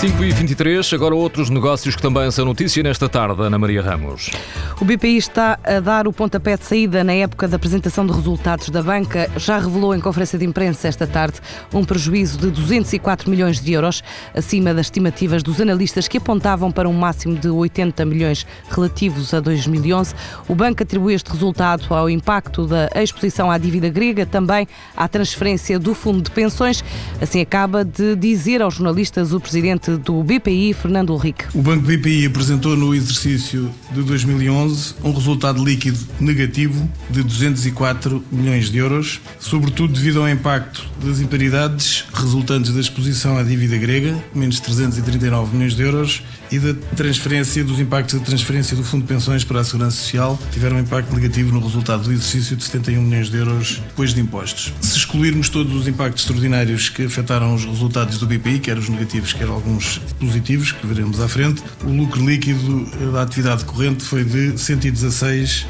5 e 23 agora outros negócios que também são notícia nesta tarde, Ana Maria Ramos. O BPI está a dar o pontapé de saída na época da apresentação de resultados da banca. Já revelou em conferência de imprensa esta tarde um prejuízo de 204 milhões de euros, acima das estimativas dos analistas que apontavam para um máximo de 80 milhões relativos a 2011. O banco atribui este resultado ao impacto da exposição à dívida grega, também à transferência do fundo de pensões. Assim acaba de dizer aos jornalistas o presidente do BPI, Fernando Henrique. O Banco BPI apresentou no exercício de 2011 um resultado líquido negativo de 204 milhões de euros, sobretudo devido ao impacto das imparidades resultantes da exposição à dívida grega, menos 339 milhões de euros, e da transferência dos impactos da transferência do Fundo de Pensões para a Segurança Social, tiveram um impacto negativo no resultado do exercício de 71 milhões de euros depois de impostos. Se excluirmos todos os impactos extraordinários que afetaram os resultados do BPI, quer os negativos, quer alguns alguns positivos que veremos à frente. O lucro líquido da atividade corrente foi de 116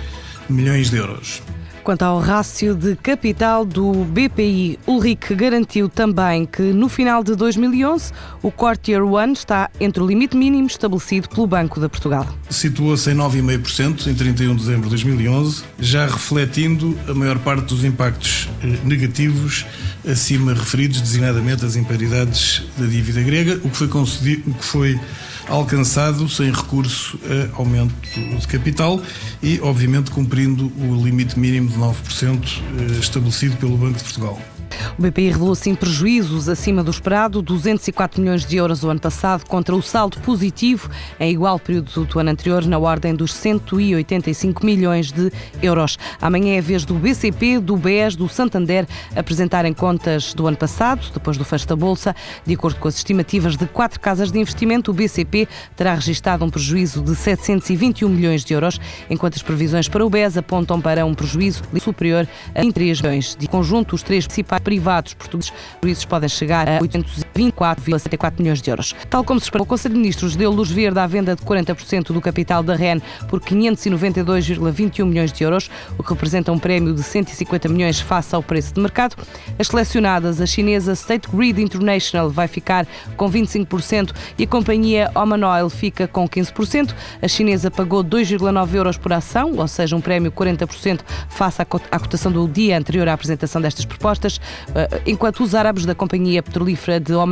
milhões de euros. Quanto ao rácio de capital do BPI, Ulrich garantiu também que no final de 2011 o Quartier One está entre o limite mínimo estabelecido pelo Banco de Portugal. Situou-se em 9,5% em 31 de dezembro de 2011, já refletindo a maior parte dos impactos eh, negativos acima referidos, designadamente as imparidades da dívida grega, o que foi o que foi alcançado sem recurso a aumento de capital e, obviamente, cumprindo o limite mínimo 9% eh, estabelecido pelo Banco de Portugal. O BPI revelou sim prejuízos acima do esperado, 204 milhões de euros o ano passado, contra o saldo positivo em igual período do ano anterior, na ordem dos 185 milhões de euros. Amanhã é a vez do BCP, do BES, do Santander apresentarem contas do ano passado, depois do fecho da Bolsa. De acordo com as estimativas de quatro casas de investimento, o BCP terá registrado um prejuízo de 721 milhões de euros, enquanto as previsões para o BES apontam para um prejuízo superior a 23 milhões. De conjunto, os três principais privados portugueses, juízes podem chegar a 824,74 milhões de euros. Tal como se esperou, o Conselho de Ministros deu luz verde à venda de 40% do capital da REN por 592,21 milhões de euros, o que representa um prémio de 150 milhões face ao preço de mercado. As selecionadas, a chinesa State Grid International vai ficar com 25% e a companhia Oman Oil fica com 15%. A chinesa pagou 2,9 euros por ação, ou seja, um prémio 40% face à cotação do dia anterior à apresentação destas propostas. Eh, enquanto os árabes da Companhia Petrolífera de Oman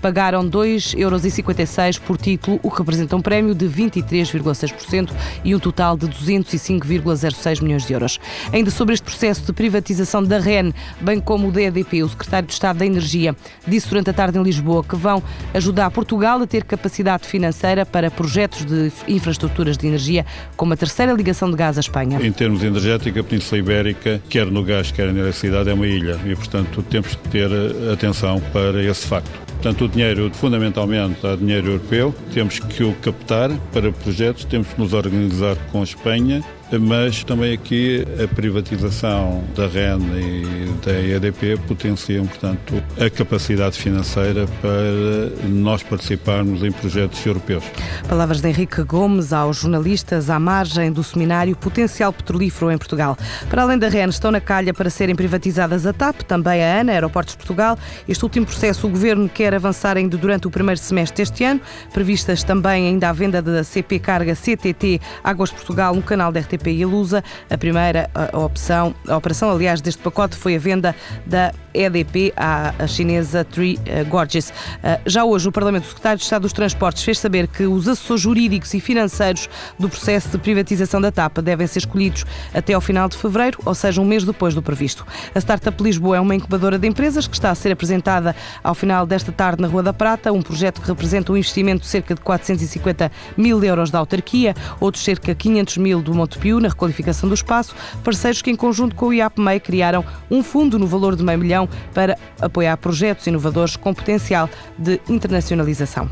pagaram 2,56 euros por título, o que representa um prémio de 23,6% e um total de 205,06 milhões de euros. Ainda sobre este processo de privatização da REN, bem como o DEDP, o secretário de Estado da Energia disse durante a tarde em Lisboa que vão ajudar Portugal a ter capacidade financeira para projetos de infraestruturas de energia, como a terceira ligação de gás à Espanha. Em termos energéticos, a Península Ibérica, quer no gás, quer na eletricidade, é uma ilha e, portanto, temos que ter eh, atenção para esse facto. Portanto, o dinheiro, fundamentalmente, é dinheiro europeu, temos que o captar para projetos, temos que nos organizar com a Espanha mas também aqui a privatização da REN e da EDP potenciam, portanto, a capacidade financeira para nós participarmos em projetos europeus. Palavras de Henrique Gomes aos jornalistas à margem do seminário Potencial Petrolífero em Portugal. Para além da REN, estão na calha para serem privatizadas a TAP, também a ANA, Aeroportos Portugal. Este último processo o Governo quer avançar ainda durante o primeiro semestre deste ano. Previstas também ainda a venda da CP Carga CTT Águas Portugal no canal da RTP CP e a Lusa. A primeira opção, a operação, aliás, deste pacote foi a venda da EDP à chinesa Three eh, Gorges. Eh, já hoje, o Parlamento, Secretário de Estado dos Transportes, fez saber que os assessores jurídicos e financeiros do processo de privatização da TAP devem ser escolhidos até ao final de fevereiro, ou seja, um mês depois do previsto. A Startup Lisboa é uma incubadora de empresas que está a ser apresentada ao final desta tarde na Rua da Prata, um projeto que representa um investimento de cerca de 450 mil euros da autarquia, outros cerca de 500 mil do Montepio na requalificação do espaço, parceiros que em conjunto com o IAPMEI criaram um fundo no valor de meio milhão para apoiar projetos inovadores com potencial de internacionalização.